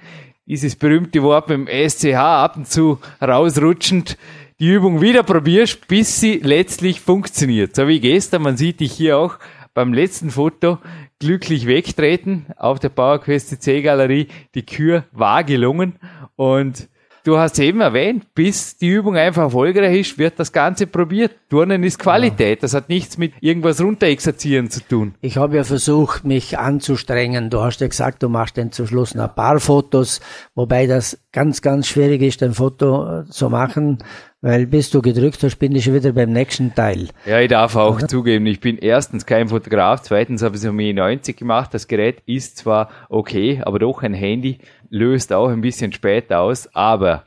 dieses berühmte Wort beim SCH ab und zu rausrutschend die Übung wieder probierst, bis sie letztlich funktioniert. So wie gestern, man sieht dich hier auch beim letzten Foto glücklich wegtreten auf der PowerQuest C Galerie. Die Kür war gelungen und Du hast eben erwähnt, bis die Übung einfach erfolgreich ist, wird das Ganze probiert. Turnen ist Qualität. Das hat nichts mit irgendwas runterexerzieren zu tun. Ich habe ja versucht, mich anzustrengen. Du hast ja gesagt, du machst dann zum Schluss noch ein paar Fotos, wobei das ganz, ganz schwierig ist, ein Foto zu machen, weil bis du gedrückt hast, bin ich schon wieder beim nächsten Teil. Ja, ich darf auch Oder? zugeben, ich bin erstens kein Fotograf, zweitens habe ich es um E90 gemacht. Das Gerät ist zwar okay, aber doch ein Handy löst auch ein bisschen später aus, aber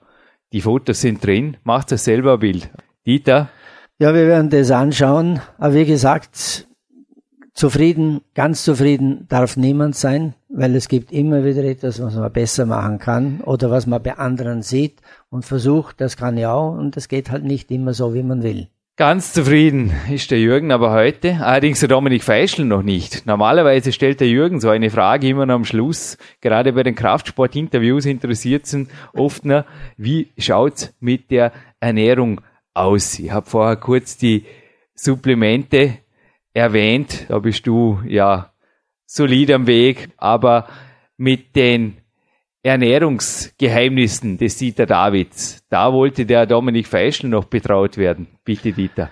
die Fotos sind drin, macht das selber ein Bild. Dieter? Ja, wir werden das anschauen, aber wie gesagt, zufrieden, ganz zufrieden darf niemand sein, weil es gibt immer wieder etwas, was man besser machen kann oder was man bei anderen sieht und versucht, das kann ja auch und das geht halt nicht immer so, wie man will. Ganz zufrieden ist der Jürgen aber heute, allerdings der Dominik Feischl noch nicht. Normalerweise stellt der Jürgen so eine Frage immer noch am Schluss. Gerade bei den Kraftsport-Interviews interessiert es oft noch, wie schaut's mit der Ernährung aus? Ich habe vorher kurz die Supplemente erwähnt, da bist du ja solid am Weg, aber mit den Ernährungsgeheimnissen des Dieter Davids, da wollte der Dominik Feischl noch betraut werden. Bitte, Dieter.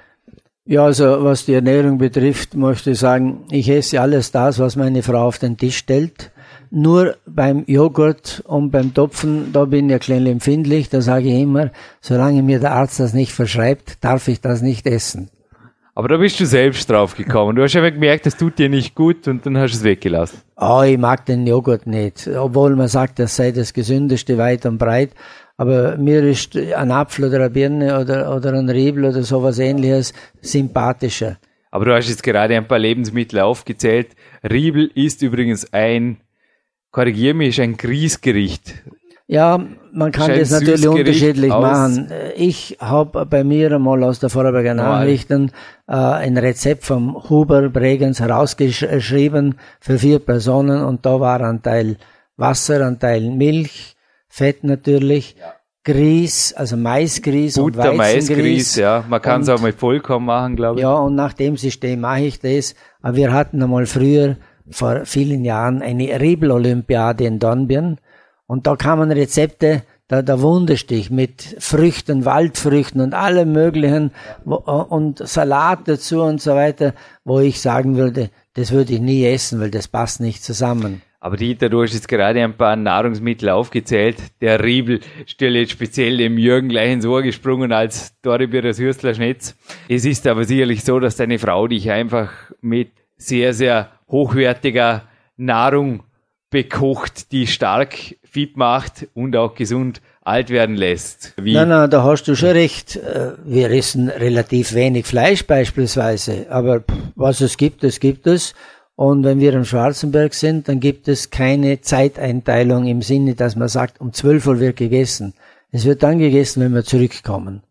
Ja, also was die Ernährung betrifft, möchte ich sagen, ich esse alles das, was meine Frau auf den Tisch stellt. Nur beim Joghurt und beim Topfen, da bin ich ein klein empfindlich, da sage ich immer, solange mir der Arzt das nicht verschreibt, darf ich das nicht essen. Aber da bist du selbst drauf gekommen. Du hast einfach gemerkt, das tut dir nicht gut und dann hast du es weggelassen. Oh, ich mag den Joghurt nicht. Obwohl man sagt, das sei das gesündeste weit und breit. Aber mir ist ein Apfel oder eine Birne oder, oder ein Riebel oder sowas ähnliches sympathischer. Aber du hast jetzt gerade ein paar Lebensmittel aufgezählt. Riebel ist übrigens ein, korrigier mich, ein Grießgericht. Ja, man kann das natürlich unterschiedlich machen. Ich habe bei mir einmal aus der Vorarlberger Nachrichten äh, ein Rezept vom Huber Bregenz herausgeschrieben für vier Personen und da war ein Teil Wasser, ein Teil Milch, Fett natürlich, ja. Grieß, also Maisgrieß Butter, und Weizengrieß. Maisgrieß, ja. Man kann es auch mit Vollkorn machen, glaube ich. Ja, und nach dem System mache ich das. Aber wir hatten einmal früher, vor vielen Jahren, eine Riebel-Olympiade in Dornbirn und da kamen Rezepte, da, da wunderst dich mit Früchten, Waldfrüchten und allem möglichen wo, und Salat dazu und so weiter, wo ich sagen würde, das würde ich nie essen, weil das passt nicht zusammen. Aber Dieter, du hast jetzt gerade ein paar Nahrungsmittel aufgezählt. Der Riebel stelle jetzt speziell dem Jürgen gleich ins Ohr gesprungen als Doribieres Hürstler Schnitz. Es ist aber sicherlich so, dass deine Frau dich einfach mit sehr, sehr hochwertiger Nahrung bekocht, die stark fit macht und auch gesund alt werden lässt. Wie nein, nein, da hast du schon recht. Äh, wir essen relativ wenig Fleisch beispielsweise, aber was es gibt, das gibt es. Und wenn wir im Schwarzenberg sind, dann gibt es keine Zeiteinteilung im Sinne, dass man sagt, um 12 Uhr wird gegessen. Es wird dann gegessen, wenn wir zurückkommen.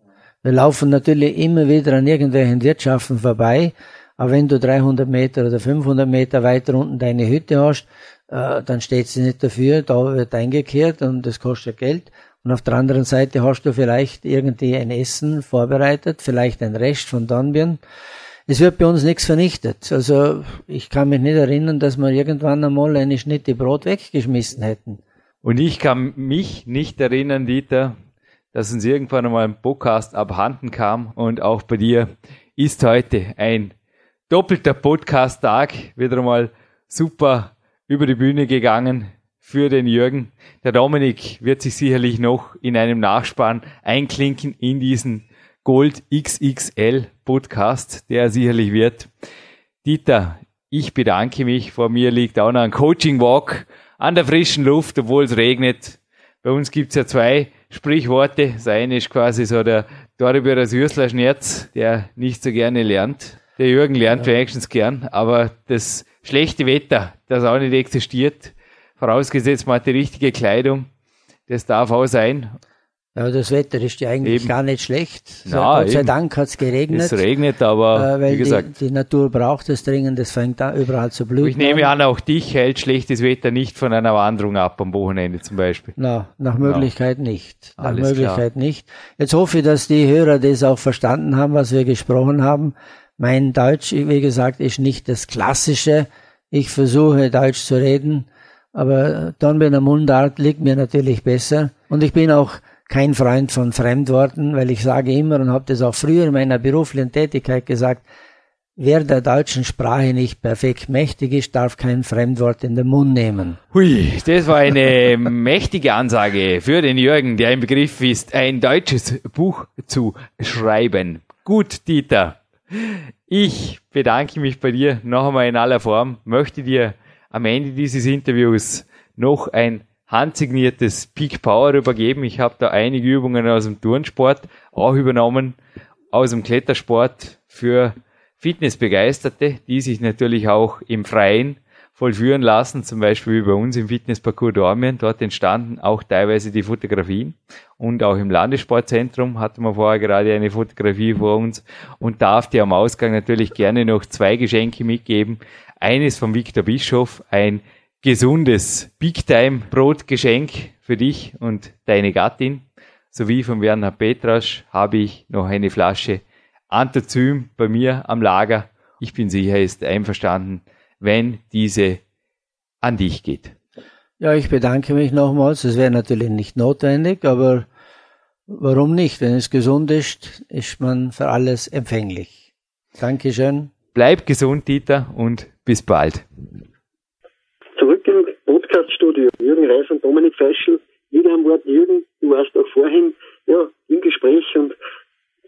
Wir laufen natürlich immer wieder an irgendwelchen Wirtschaften vorbei, aber wenn du 300 Meter oder 500 Meter weiter unten deine Hütte hast, äh, dann steht sie nicht dafür, da wird eingekehrt und das kostet Geld. Und auf der anderen Seite hast du vielleicht irgendwie ein Essen vorbereitet, vielleicht ein Rest von Dornbirn. Es wird bei uns nichts vernichtet. Also ich kann mich nicht erinnern, dass wir irgendwann einmal eine Schnitte Brot weggeschmissen hätten. Und ich kann mich nicht erinnern, Dieter, dass uns irgendwann einmal ein Podcast abhanden kam. Und auch bei dir ist heute ein doppelter Podcast-Tag wieder einmal super über die Bühne gegangen für den Jürgen. Der Dominik wird sich sicherlich noch in einem Nachspann einklinken in diesen Gold XXL Podcast, der sicherlich wird. Dieter, ich bedanke mich. Vor mir liegt auch noch ein Coaching Walk an der frischen Luft, obwohl es regnet. Bei uns gibt's ja zwei Sprichworte. Das eine ist quasi so der Doribürer Süßler Schnerz, der nicht so gerne lernt. Der Jürgen lernt ja. wenigstens gern, aber das schlechte Wetter, das auch nicht existiert, vorausgesetzt man hat die richtige Kleidung, das darf auch sein. Ja, das Wetter ist ja eigentlich eben. gar nicht schlecht. So, Na, Gott sei eben. Dank hat es geregnet. Es regnet, aber äh, weil wie gesagt. Die, die, Natur braucht es dringend, es fängt da überall zu blühen. Ich nehme an, auch dich hält schlechtes Wetter nicht von einer Wanderung ab am Wochenende zum Beispiel. Na, nach Möglichkeit no. nicht. Nach Alles Möglichkeit klar. nicht. Jetzt hoffe ich, dass die Hörer das auch verstanden haben, was wir gesprochen haben. Mein Deutsch, wie gesagt, ist nicht das klassische. Ich versuche Deutsch zu reden, aber der Mundart liegt mir natürlich besser. Und ich bin auch kein Freund von Fremdworten, weil ich sage immer und habe das auch früher in meiner beruflichen Tätigkeit gesagt, wer der deutschen Sprache nicht perfekt mächtig ist, darf kein Fremdwort in den Mund nehmen. Hui, das war eine mächtige Ansage für den Jürgen, der im Begriff ist, ein deutsches Buch zu schreiben. Gut, Dieter. Ich bedanke mich bei dir noch einmal in aller Form, möchte dir am Ende dieses Interviews noch ein handsigniertes Peak Power übergeben. Ich habe da einige Übungen aus dem Turnsport auch übernommen, aus dem Klettersport für Fitnessbegeisterte, die sich natürlich auch im Freien vollführen lassen, zum Beispiel wie bei uns im Fitnessparcours Dormien. Dort entstanden auch teilweise die Fotografien und auch im Landessportzentrum hatten wir vorher gerade eine Fotografie vor uns und darf dir am Ausgang natürlich gerne noch zwei Geschenke mitgeben. Eines von Viktor Bischof, ein gesundes Big Time Brotgeschenk für dich und deine Gattin. Sowie von Werner Petrasch habe ich noch eine Flasche Antozym bei mir am Lager. Ich bin sicher, ist einverstanden, wenn diese an dich geht. Ja, ich bedanke mich nochmals. Es wäre natürlich nicht notwendig, aber warum nicht? Wenn es gesund ist, ist man für alles empfänglich. Dankeschön. Bleib gesund, Dieter, und bis bald. Zurück im Podcaststudio. Jürgen Reis und Dominik Feischl. Wieder am Wort Jürgen. Du warst auch vorhin ja, im Gespräch und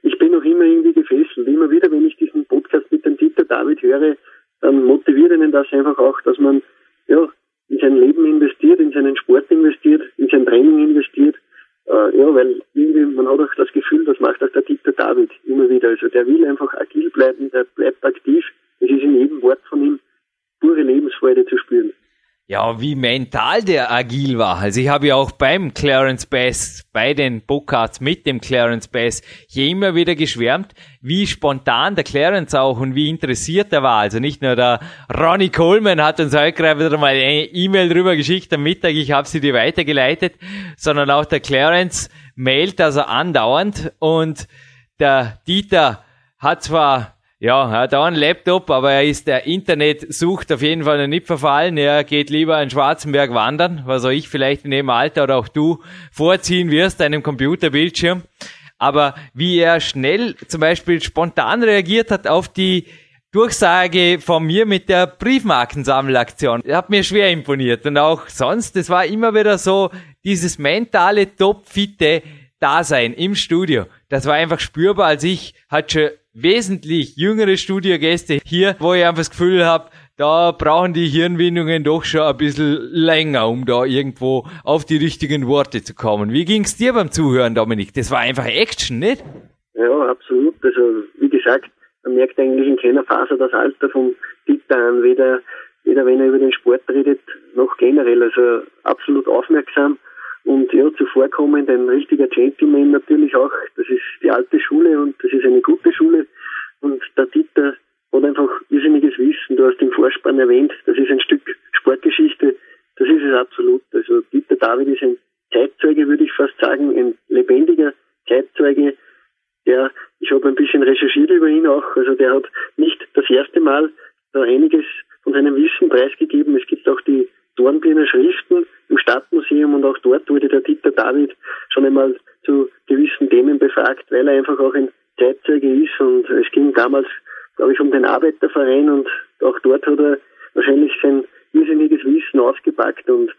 ich bin noch immer irgendwie gefesselt. Immer wieder, wenn ich diesen Podcast mit dem Dieter David höre, dann motiviert einen das einfach auch, dass man ja, in sein Leben investiert, in seinen Sport investiert, in sein Training investiert. Äh, ja, weil irgendwie, man hat auch das Gefühl, das macht auch der Dieter David immer wieder. Also der will einfach agil bleiben, der bleibt aktiv. Es ist in jedem Wort von ihm pure Lebensfreude zu spüren ja, wie mental der agil war. Also ich habe ja auch beim Clarence Bass, bei den Bookcards mit dem Clarence Bass hier immer wieder geschwärmt, wie spontan der Clarence auch und wie interessiert er war. Also nicht nur der Ronnie Coleman hat uns heute gerade wieder mal eine E-Mail drüber geschickt am Mittag, ich habe sie dir weitergeleitet, sondern auch der Clarence mailt also andauernd und der Dieter hat zwar ja, er hat auch einen Laptop, aber er ist der Internetsucht auf jeden Fall noch nicht verfallen. Er geht lieber in Schwarzenberg wandern, was auch ich vielleicht in dem Alter oder auch du vorziehen wirst, einem Computerbildschirm. Aber wie er schnell zum Beispiel spontan reagiert hat auf die Durchsage von mir mit der Briefmarkensammelaktion. Hat mir schwer imponiert. Und auch sonst, es war immer wieder so dieses mentale, topfitte Dasein im Studio. Das war einfach spürbar, als ich hatte schon wesentlich jüngere Studiogäste hier, wo ich einfach das Gefühl habe, da brauchen die Hirnwindungen doch schon ein bisschen länger, um da irgendwo auf die richtigen Worte zu kommen. Wie ging's dir beim Zuhören, Dominik? Das war einfach Action, nicht? Ja, absolut. Also, wie gesagt, man merkt eigentlich in keiner Phase das Alter vom Dieter an, weder, weder wenn er über den Sport redet, noch generell. Also, absolut aufmerksam und ja, zuvorkommend ein richtiger Gentleman natürlich auch. Das ist die alte Schule und das ist eine gute Schule. Und der Dieter hat einfach irrsinniges Wissen. Du hast den Vorspann erwähnt. Das ist ein Stück Sportgeschichte. Das ist es absolut. Also Dieter David ist ein Zeitzeuge, würde ich fast sagen, ein lebendiger Zeitzeuge. Der, ich habe ein bisschen recherchiert über ihn auch. Also der hat nicht das erste Mal einiges von seinem Wissen preisgegeben. Es gibt auch die Dornbirner Schriften Stadtmuseum und auch dort wurde der Dieter David schon einmal zu gewissen Themen befragt, weil er einfach auch ein Zeitzeuge ist und es ging damals, glaube ich, um den Arbeiterverein und auch dort hat er wahrscheinlich sein irrsinniges Wissen ausgepackt und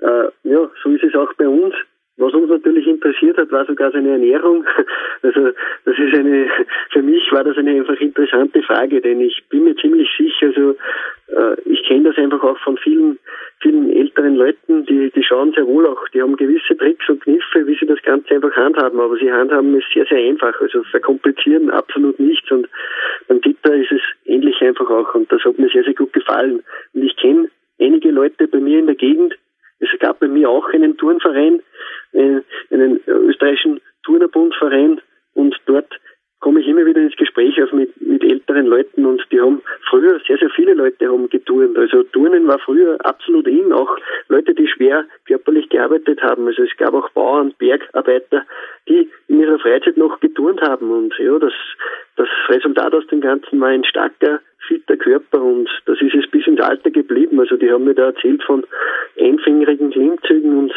äh, ja, so ist es auch bei uns. Was uns natürlich interessiert hat, war sogar seine Ernährung. Also das ist eine, für mich war das eine einfach interessante Frage, denn ich bin mir ziemlich sicher, also ich kenne das einfach auch von vielen, vielen älteren Leuten, die, die schauen sehr wohl auch, die haben gewisse Tricks und Kniffe, wie sie das Ganze einfach handhaben, aber sie handhaben es sehr, sehr einfach, also verkomplizieren absolut nichts und beim Dieter ist es ähnlich einfach auch und das hat mir sehr, sehr gut gefallen. Und ich kenne einige Leute bei mir in der Gegend, es gab bei mir auch einen Turnverein, äh, einen österreichischen Turnerbundverein und dort komme ich immer wieder ins Gespräch auf mit, mit älteren Leuten und die haben früher, sehr, sehr viele Leute haben geturnt. Also Turnen war früher absolut in, auch Leute, die schwer körperlich gearbeitet haben. Also es gab auch Bauern, Bergarbeiter, die in ihrer Freizeit noch geturnt haben und ja, das, das Resultat aus dem Ganzen war ein starker, fitter Körper und das ist es bis ins Alter geblieben. Also die haben mir da erzählt von einfingerigen Klimmzügen und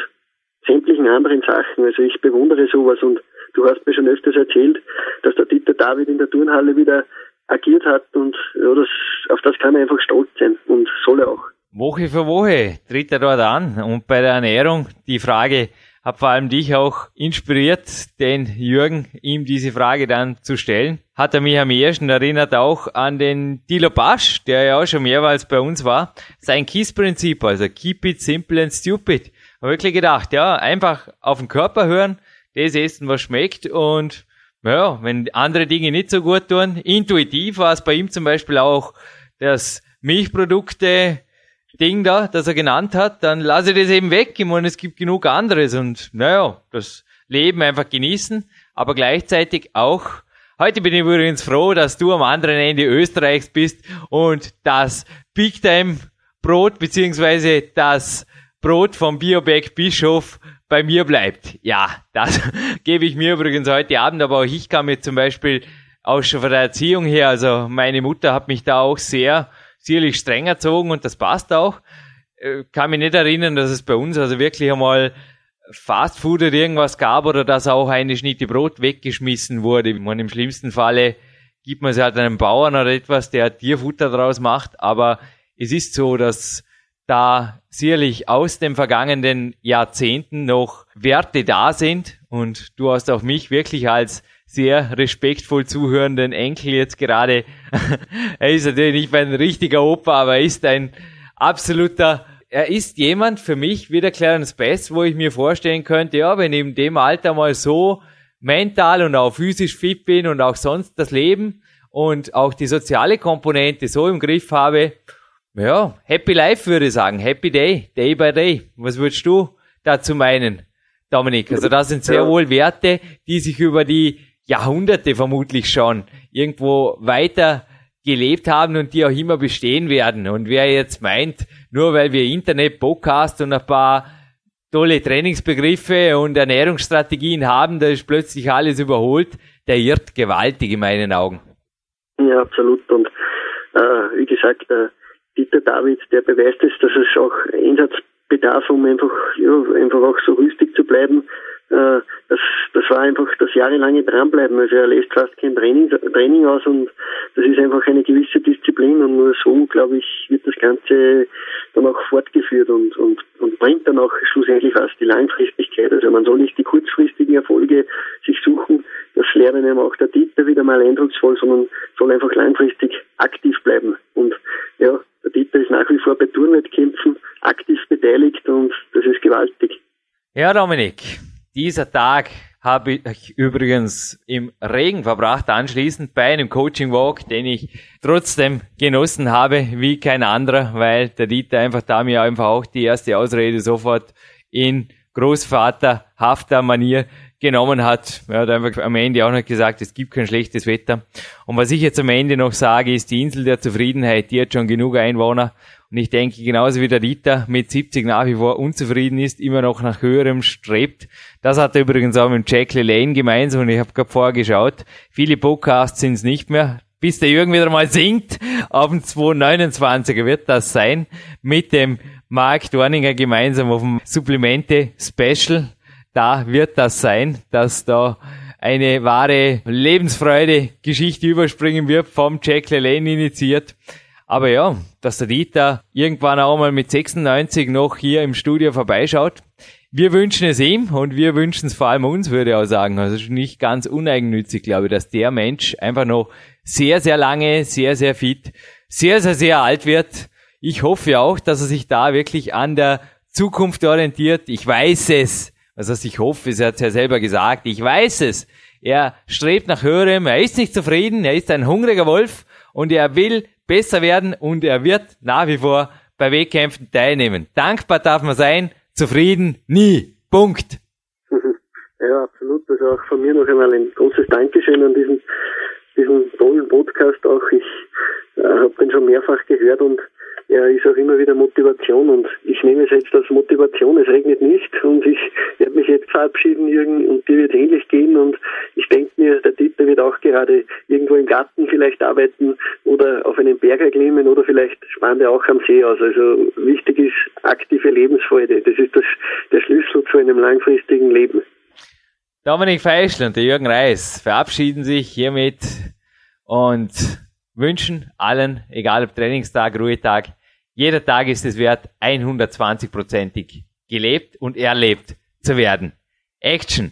sämtlichen anderen Sachen. Also ich bewundere sowas und du hast mir schon öfters erzählt, dass der Dieter David in der Turnhalle wieder agiert hat und ja, das, auf das kann er einfach stolz sein und soll er auch. Woche für Woche tritt er dort an und bei der Ernährung die Frage hat vor allem dich auch inspiriert, den Jürgen ihm diese Frage dann zu stellen. Hat er mich am ersten erinnert auch an den Dilo Basch, der ja auch schon mehrmals bei uns war. Sein KISS-Prinzip, also Keep it simple and stupid. Habe wirklich gedacht, ja, einfach auf den Körper hören, das essen, was schmeckt und ja, wenn andere Dinge nicht so gut tun. Intuitiv war es bei ihm zum Beispiel auch das Milchprodukte Ding da, das er genannt hat, dann lasse ich das eben weg. Ich meine, es gibt genug anderes und naja, das Leben einfach genießen, aber gleichzeitig auch Heute bin ich übrigens froh, dass du am anderen Ende Österreichs bist und das Big Time Brot beziehungsweise das Brot vom Bioback Bischof bei mir bleibt. Ja, das gebe ich mir übrigens heute Abend, aber auch ich kann mir zum Beispiel auch schon von der Erziehung her, also meine Mutter hat mich da auch sehr sicherlich streng erzogen und das passt auch. Äh, kann mich nicht erinnern, dass es bei uns also wirklich einmal Fastfood oder irgendwas gab oder dass auch eine Schnitte Brot weggeschmissen wurde. Ich meine, im schlimmsten Falle gibt man es halt einem Bauern oder etwas, der Tierfutter daraus macht. Aber es ist so, dass da sicherlich aus den vergangenen Jahrzehnten noch Werte da sind und du hast auch mich wirklich als sehr respektvoll zuhörenden Enkel jetzt gerade. er ist natürlich nicht mein richtiger Opa, aber er ist ein absoluter er ist jemand für mich wie der Clarence Best, wo ich mir vorstellen könnte, ja, wenn ich in dem Alter mal so mental und auch physisch fit bin und auch sonst das Leben und auch die soziale Komponente so im Griff habe, ja, happy life würde ich sagen, happy day, day by day. Was würdest du dazu meinen, Dominik? Also das sind sehr wohl Werte, die sich über die Jahrhunderte vermutlich schon irgendwo weiter gelebt haben und die auch immer bestehen werden. Und wer jetzt meint, nur weil wir Internet, Podcast und ein paar tolle Trainingsbegriffe und Ernährungsstrategien haben, da ist plötzlich alles überholt, der irrt gewaltig in meinen Augen. Ja, absolut. Und äh, wie gesagt, äh, Dieter David, der beweist es, dass es auch Einsatzbedarf, um einfach, ja, einfach auch so rüstig zu bleiben, äh, das, das war einfach das jahrelange Dranbleiben. Also er lässt fast kein Training, Training aus und das ist einfach eine gewisse Disziplin und nur so, glaube ich, wird das Ganze dann auch fortgeführt und, und, und bringt dann auch schlussendlich fast die Langfristigkeit. Also man soll nicht die kurzfristigen Erfolge sich suchen, das lernen eben auch der Dieter wieder mal eindrucksvoll, sondern soll einfach langfristig aktiv bleiben. Und ja, der Dieter ist nach wie vor bei Turnwettkämpfen aktiv beteiligt und das ist gewaltig. Ja, Dominik, dieser Tag habe ich übrigens im Regen verbracht, anschließend bei einem Coaching Walk, den ich trotzdem genossen habe, wie kein anderer, weil der Dieter einfach da mir einfach auch die erste Ausrede sofort in Großvaterhafter Manier genommen hat. Er hat einfach am Ende auch noch gesagt, es gibt kein schlechtes Wetter. Und was ich jetzt am Ende noch sage, ist die Insel der Zufriedenheit, die hat schon genug Einwohner und ich denke, genauso wie der Dieter mit 70 nach wie vor unzufrieden ist, immer noch nach höherem strebt. Das hat er übrigens auch mit Jack LaLanne gemeinsam und ich habe gerade vorher geschaut. Viele Podcasts sind es nicht mehr. Bis der Jürgen wieder mal singt, auf dem 229er wird das sein, mit dem Mark Dorninger gemeinsam auf dem Supplemente Special. Da wird das sein, dass da eine wahre Lebensfreude Geschichte überspringen wird, vom Jack LaLanne initiiert. Aber ja, dass der Dieter irgendwann auch mal mit 96 noch hier im Studio vorbeischaut. Wir wünschen es ihm und wir wünschen es vor allem uns, würde ich auch sagen. Also nicht ganz uneigennützig, glaube ich, dass der Mensch einfach noch sehr, sehr lange, sehr, sehr fit, sehr, sehr, sehr alt wird. Ich hoffe auch, dass er sich da wirklich an der Zukunft orientiert. Ich weiß es. Also ich hoffe, es hat ja selber gesagt. Ich weiß es. Er strebt nach höherem. Er ist nicht zufrieden. Er ist ein hungriger Wolf und er will besser werden und er wird nach wie vor bei Wettkämpfen teilnehmen. Dankbar darf man sein, zufrieden nie. Punkt. Ja, absolut. Also auch von mir noch einmal ein großes Dankeschön an diesen, diesen tollen Podcast auch. Ich äh, habe den schon mehrfach gehört und er ist auch immer wieder Motivation und ich nehme es jetzt als Motivation. Es regnet nicht und ich werde mich jetzt verabschieden, Jürgen, und dir wird ähnlich gehen und ich denke mir, der Dieter wird auch gerade irgendwo im Garten vielleicht arbeiten oder auf einem Berg erklimmen oder vielleicht spannt er auch am See aus. Also wichtig ist aktive Lebensfreude. Das ist das, der Schlüssel zu einem langfristigen Leben. Dominik Feischl und der Jürgen Reis verabschieden sich hiermit und wünschen allen, egal ob Trainingstag, Ruhetag, jeder Tag ist es wert, 120-prozentig gelebt und erlebt zu werden. Action!